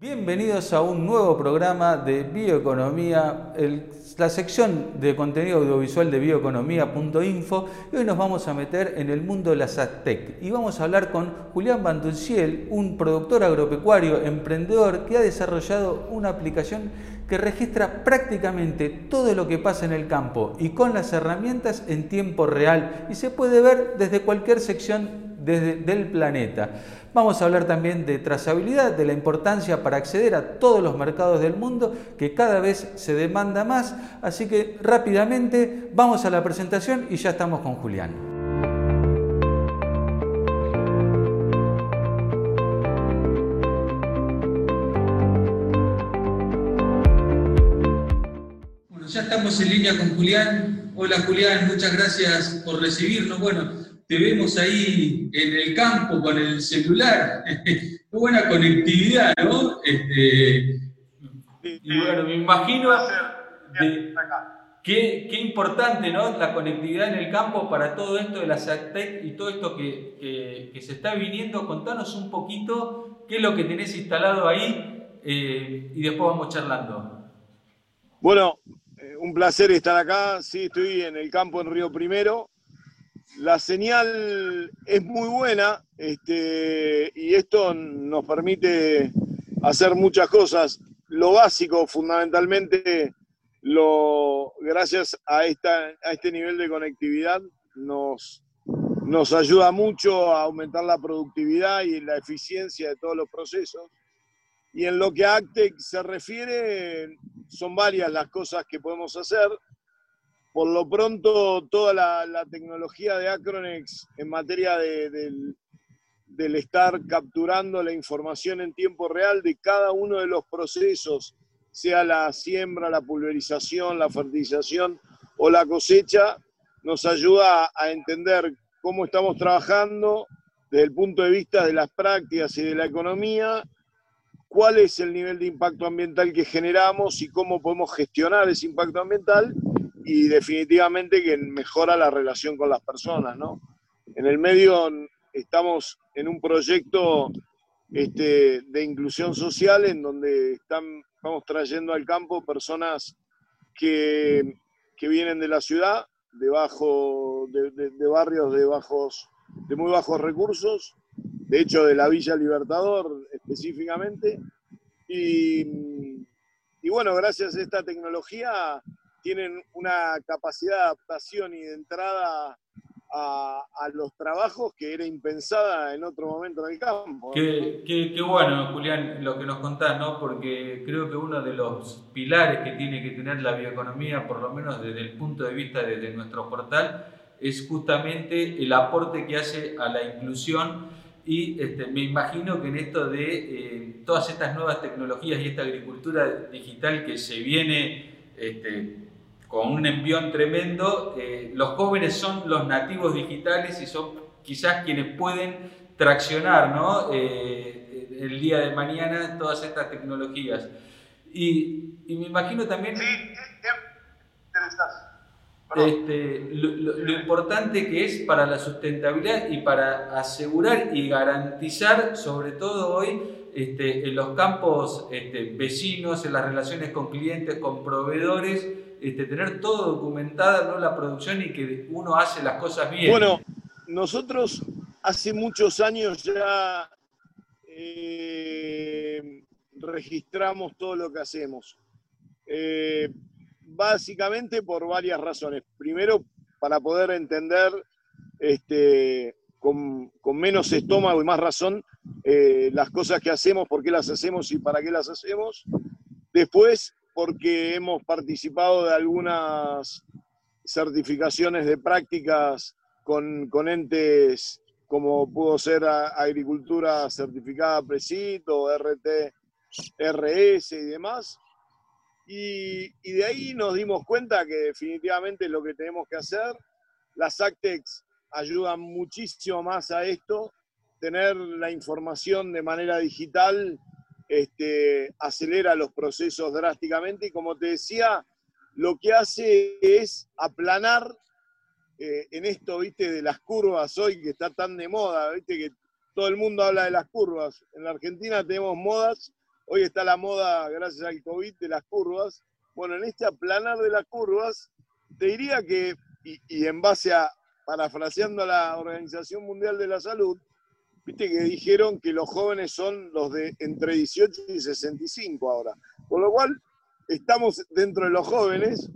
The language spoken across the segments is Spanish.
Bienvenidos a un nuevo programa de Bioeconomía, la sección de contenido audiovisual de bioeconomía.info y hoy nos vamos a meter en el mundo de la SATEC y vamos a hablar con Julián Banduciel, un productor agropecuario, emprendedor que ha desarrollado una aplicación que registra prácticamente todo lo que pasa en el campo y con las herramientas en tiempo real. Y se puede ver desde cualquier sección del planeta. Vamos a hablar también de trazabilidad, de la importancia para acceder a todos los mercados del mundo, que cada vez se demanda más. Así que rápidamente vamos a la presentación y ya estamos con Julián. Ya estamos en línea con Julián. Hola Julián, muchas gracias por recibirnos. Bueno, te vemos ahí en el campo con el celular. Qué buena conectividad, ¿no? Este, y bueno, me imagino qué, qué, importante, ¿no? La conectividad en el campo para todo esto de la SACTEC y todo esto que, que, se está viniendo. Contanos un poquito qué es lo que tenés instalado ahí eh, y después vamos charlando. Bueno, eh, un placer estar acá. Sí, estoy en el campo en Río Primero la señal es muy buena este, y esto nos permite hacer muchas cosas. Lo básico, fundamentalmente, lo, gracias a, esta, a este nivel de conectividad, nos, nos ayuda mucho a aumentar la productividad y la eficiencia de todos los procesos. Y en lo que a Actec se refiere, son varias las cosas que podemos hacer. Por lo pronto, toda la, tecnología de Acronex en materia del, estar capturando la información en tiempo real de cada uno de los procesos, sea la siembra, la pulverización, la fertilización o la cosecha, nos ayuda a entender cómo estamos trabajando desde el punto de vista de las prácticas y de la economía, cuál es el nivel de impacto ambiental que generamos y cómo podemos gestionar ese impacto ambiental y definitivamente que mejora la relación con las personas, ¿no? En el medio estamos en un proyecto este, de inclusión social en donde estamos trayendo al campo personas que, que vienen de la ciudad, de, de, barrios de, bajos, de muy bajos recursos, de hecho de la Villa Libertador específicamente, y, y bueno, gracias a esta tecnología tienen una capacidad de adaptación y de entrada a, los trabajos que era impensada en otro momento en el campo. Qué, qué, bueno, Julián, lo que nos contás, ¿no? Porque creo que uno de los pilares que tiene que tener la bioeconomía, por lo menos desde el punto de vista de, nuestro portal, es justamente el aporte que hace a la inclusión y este, me imagino que en esto de eh, todas estas nuevas tecnologías y esta agricultura digital que se viene este, con un envión tremendo. Eh, los jóvenes son los nativos digitales y son quizás quienes pueden traccionar ¿no? Eh, el día de mañana todas estas tecnologías. Y, me imagino también... Sí, este, lo, lo, importante que es para la sustentabilidad y para asegurar y garantizar, sobre todo hoy, este, en los campos este, vecinos, en las relaciones con clientes, con proveedores, este, tener todo documentada, ¿no? la producción y que uno hace las cosas bien. Bueno, nosotros hace muchos años ya eh, registramos todo lo que hacemos. Eh, básicamente por varias razones. Primero, para poder entender este, con, menos estómago y más razón eh, las cosas que hacemos, por qué las hacemos y para qué las hacemos. Después, porque hemos participado de algunas certificaciones de prácticas con, con entes como pudo ser Agricultura Certificada Presit o RT, RS y demás. Y, y, de ahí nos dimos cuenta que definitivamente es lo que tenemos que hacer. Las ACTEX ayudan muchísimo más a esto, tener la información de manera digital este, acelera los procesos drásticamente y como te decía, lo que hace es aplanar eh, en esto, viste, de las curvas hoy que está tan de moda, viste, que todo el mundo habla de las curvas. En la Argentina tenemos modas hoy está la moda, gracias al COVID, de las curvas. Bueno, en este aplanar de las curvas, te diría que, y, en base a, parafraseando a la Organización Mundial de la Salud, viste que dijeron que los jóvenes son los de entre 18 y 65 ahora. Por lo cual, estamos dentro de los jóvenes,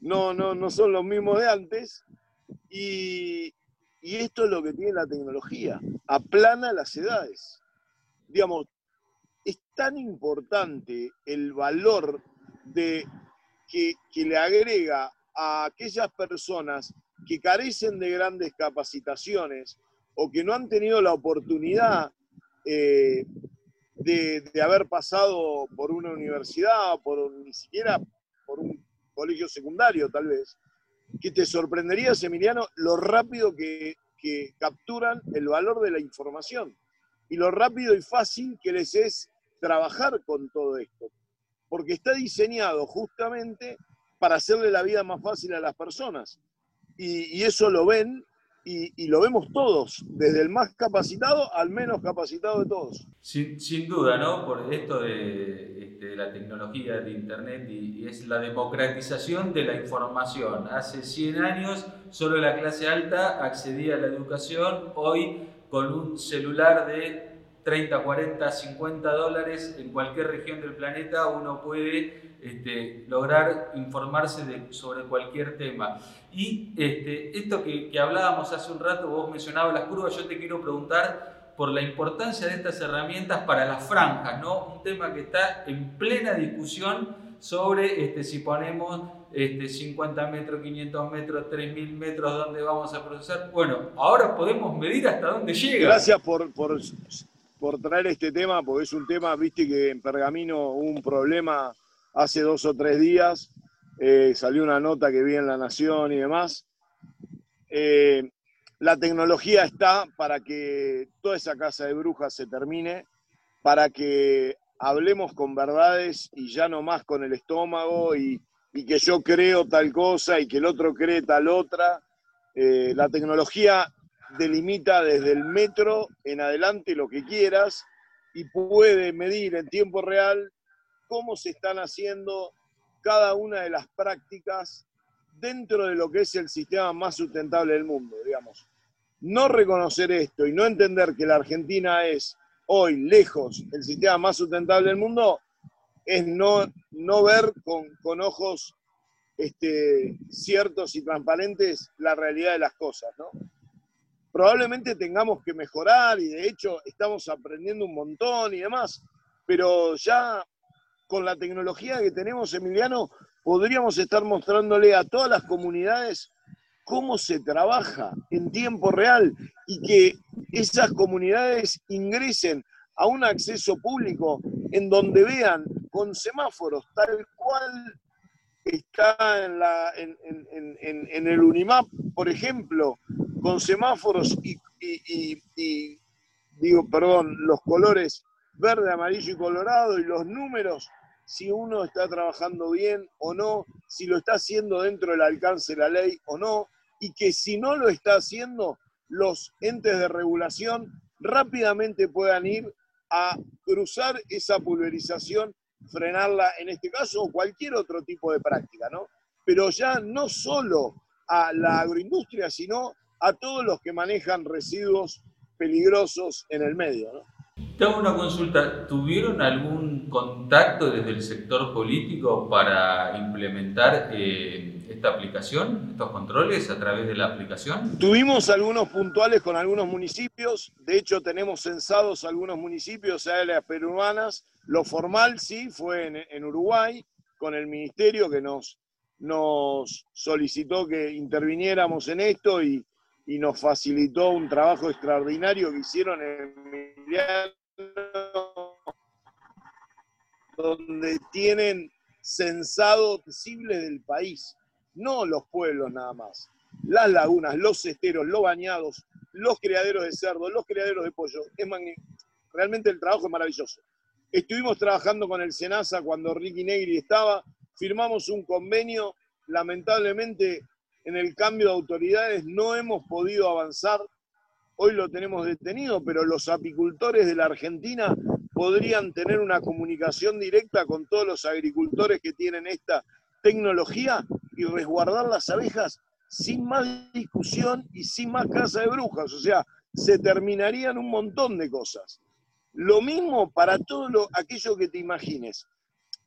no, no, no son los mismos de antes, y, y esto es lo que tiene la tecnología, aplana las edades. Digamos, es tan importante el valor de que, le agrega a aquellas personas que carecen de grandes capacitaciones o que no han tenido la oportunidad eh, de, haber pasado por una universidad, por ni siquiera por un colegio secundario tal vez, que te sorprendería, Emiliano, lo rápido que, que capturan el valor de la información y lo rápido y fácil que les es trabajar con todo esto, porque está diseñado justamente para hacerle la vida más fácil a las personas. Y, eso lo ven y, lo vemos todos, desde el más capacitado al menos capacitado de todos. Sin, duda, ¿no? Por esto de, este, la tecnología de Internet y, es la democratización de la información. Hace 100 años solo la clase alta accedía a la educación, hoy con un celular de 30, 40, 50 dólares en cualquier región del planeta uno puede este, lograr informarse sobre cualquier tema. Y este, esto que, que, hablábamos hace un rato, vos mencionabas las curvas, yo te quiero preguntar por la importancia de estas herramientas para las franjas, ¿no? Un tema que está en plena discusión sobre este, si ponemos este, 50 metros, 500 metros, 3000 metros, dónde vamos a procesar. Bueno, ahora podemos medir hasta dónde llega. Gracias por, por por traer este tema, porque es un tema, viste que en Pergamino hubo un problema hace dos o tres días, eh, salió una nota que vi en La Nación y demás. Eh, la tecnología está para que toda esa casa de brujas se termine, para que hablemos con verdades y ya no más con el estómago y, que yo creo tal cosa y que el otro cree tal otra. Eh, la tecnología delimita desde el metro en adelante lo que quieras y puede medir en tiempo real cómo se están haciendo cada una de las prácticas dentro de lo que es el sistema más sustentable del mundo, digamos. No reconocer esto y no entender que la Argentina es hoy lejos el sistema más sustentable del mundo es no, no ver con, con ojos este, ciertos y transparentes la realidad de las cosas, ¿no? probablemente tengamos que mejorar y de hecho estamos aprendiendo un montón y demás, pero ya con la tecnología que tenemos, Emiliano, podríamos estar mostrándole a todas las comunidades cómo se trabaja en tiempo real y que esas comunidades ingresen a un acceso público en donde vean con semáforos tal cual está en, la, en, el Unimap, por ejemplo, con semáforos y, digo, perdón, los colores verde, amarillo y colorado y los números, si uno está trabajando bien o no, si lo está haciendo dentro del alcance de la ley o no, y que si no lo está haciendo, los entes de regulación rápidamente puedan ir a cruzar esa pulverización, frenarla en este caso o cualquier otro tipo de práctica, ¿no? Pero ya no solo a la agroindustria, sino a todos los que manejan residuos peligrosos en el medio. ¿no? Tengo una consulta. ¿Tuvieron algún contacto desde el sector político para implementar eh, esta aplicación, estos controles a través de la aplicación? Tuvimos algunos puntuales con algunos municipios. De hecho, tenemos censados algunos municipios, áreas peruanas. Lo formal sí fue en, en Uruguay, con el ministerio que nos, nos solicitó que interviniéramos en esto y, y nos facilitó un trabajo extraordinario que hicieron en Emiliano, donde tienen censado visible del país, no los pueblos nada más, las lagunas, los esteros, los bañados, los criaderos de cerdo, los criaderos de pollo. Es Realmente el trabajo es maravilloso. Estuvimos trabajando con el SENASA cuando Ricky Negri estaba, firmamos un convenio, lamentablemente en el cambio de autoridades no hemos podido avanzar. Hoy lo tenemos detenido, pero los apicultores de la Argentina podrían tener una comunicación directa con todos los agricultores que tienen esta tecnología y resguardar las abejas sin más discusión y sin más casa de brujas. O sea, se terminarían un montón de cosas. Lo mismo para todo lo, aquello que te imagines.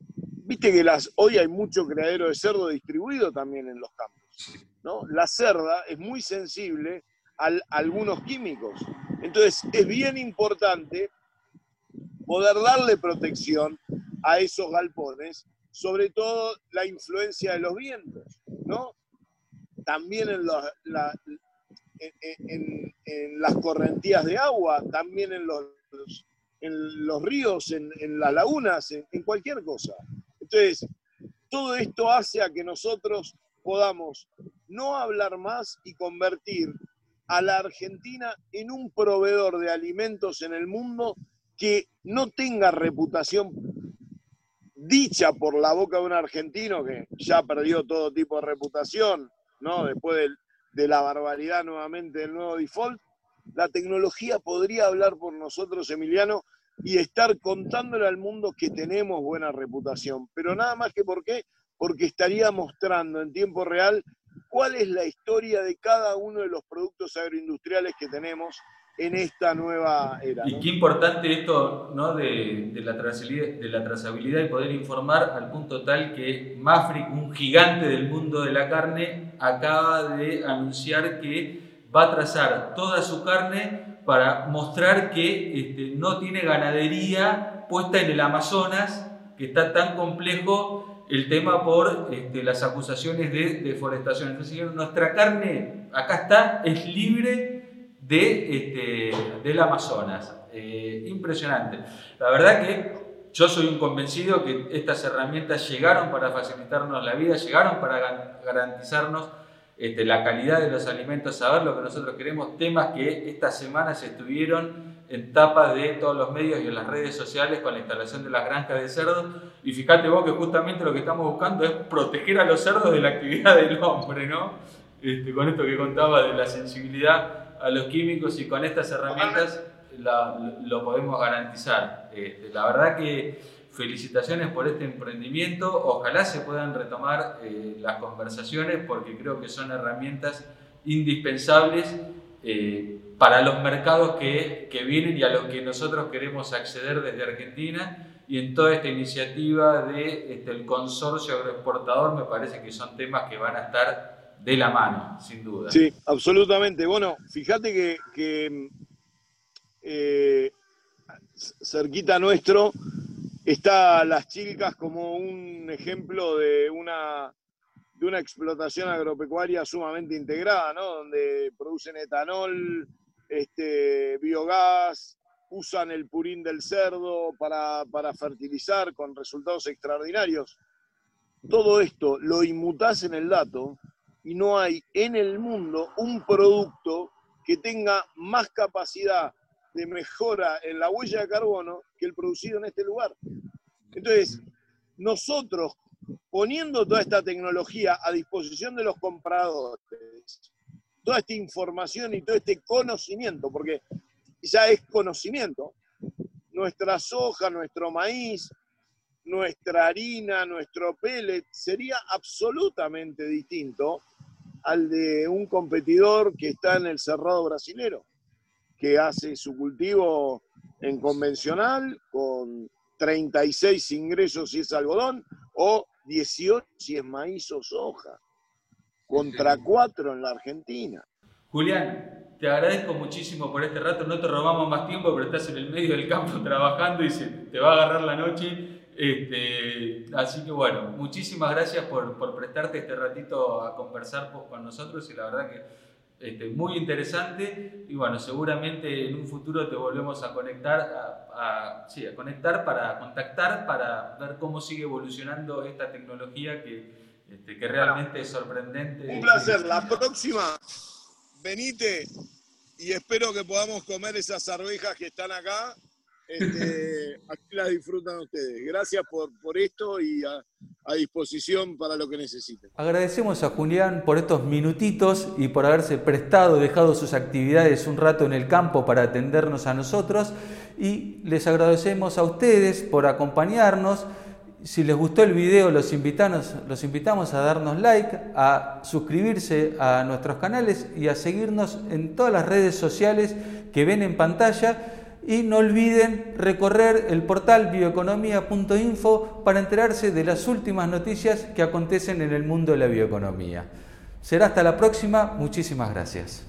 Viste que las, hoy hay mucho criadero de cerdo distribuido también en los campos. ¿No? La cerda es muy sensible a algunos químicos. Entonces, es bien importante poder darle protección a esos galpones, sobre todo la influencia de los vientos, ¿no? También en, las correntías de agua, también en los, en los ríos, en, las lagunas, en cualquier cosa. Entonces, todo esto hace a que nosotros podamos no hablar más y convertir a la Argentina en un proveedor de alimentos en el mundo que no tenga reputación dicha por la boca de un argentino que ya perdió todo tipo de reputación, ¿no? Después de, la barbaridad nuevamente del nuevo default, la tecnología podría hablar por nosotros, Emiliano, y estar contándole al mundo que tenemos buena reputación. Pero nada más que por qué, porque estaría mostrando en tiempo real cuál es la historia de cada uno de los productos agroindustriales que tenemos en esta nueva era. Y qué importante esto ¿no? de, la trazabilidad, de la trazabilidad y poder informar al punto tal que Mafri, un gigante del mundo de la carne, acaba de anunciar que va a trazar toda su carne para mostrar que este, no tiene ganadería puesta en el Amazonas, que está tan complejo el tema por este, las acusaciones de deforestación. Entonces, nuestra carne acá está, es libre de, este, del Amazonas. Eh, impresionante. La verdad que yo soy un convencido que estas herramientas llegaron para facilitarnos la vida, llegaron para garantizarnos este, la calidad de los alimentos, saber lo que nosotros queremos, temas que estas semanas estuvieron en tapas de todos los medios y en las redes sociales con la instalación de las granjas de cerdos. Y fíjate vos que justamente lo que estamos buscando es proteger a los cerdos de la actividad del hombre, ¿no? Este, con esto que contaba de la sensibilidad a los químicos y con estas herramientas lo podemos garantizar. Este, la verdad que felicitaciones por este emprendimiento, ojalá se puedan retomar eh, las conversaciones porque creo que son herramientas indispensables eh, para los mercados que, que, vienen y a los que nosotros queremos acceder desde Argentina. Y en toda esta iniciativa del este, consorcio agroexportador me parece que son temas que van a estar de la mano, sin duda. Sí, absolutamente. Bueno, fíjate que, que eh, cerquita nuestro está Las Chilcas como un ejemplo de una de una explotación agropecuaria sumamente integrada, ¿no? Donde producen etanol, este, biogás, usan el purín del cerdo para, para fertilizar con resultados extraordinarios. Todo esto lo inmutás en el dato y no hay en el mundo un producto que tenga más capacidad de mejora en la huella de carbono que el producido en este lugar. Entonces, nosotros poniendo toda esta tecnología a disposición de los compradores, toda esta información y todo este conocimiento, porque ya es conocimiento, nuestra soja, nuestro maíz, nuestra harina, nuestro pellet, sería absolutamente distinto al de un competidor que está en el cerrado brasilero, que hace su cultivo en convencional con 36 ingresos si es algodón, o 18 si es maíz o soja, contra 4 en la Argentina. Julián, te agradezco muchísimo por este rato, no te robamos más tiempo, pero estás en el medio del campo trabajando y se te va a agarrar la noche. Este, así que bueno, muchísimas gracias por, por prestarte este ratito a conversar con nosotros y la verdad que este, muy interesante. Y bueno, seguramente en un futuro te volvemos a conectar, a, sí, a conectar para contactar, para ver cómo sigue evolucionando esta tecnología que, este, que realmente es sorprendente. Un placer, la próxima, venite y espero que podamos comer esas arvejas que están acá este, aquí la disfrutan ustedes. Gracias por, por esto y a, disposición para lo que necesiten. Agradecemos a Julián por estos minutitos y por haberse prestado, dejado sus actividades un rato en el campo para atendernos a nosotros. y les agradecemos a ustedes por acompañarnos. Si les gustó el video, los invitamos, los invitamos a darnos like, a suscribirse a nuestros canales y a seguirnos en todas las redes sociales que ven en pantalla. Y no olviden recorrer el portal bioeconomía.info para enterarse de las últimas noticias que acontecen en el mundo de la bioeconomía. Será hasta la próxima. Muchísimas gracias.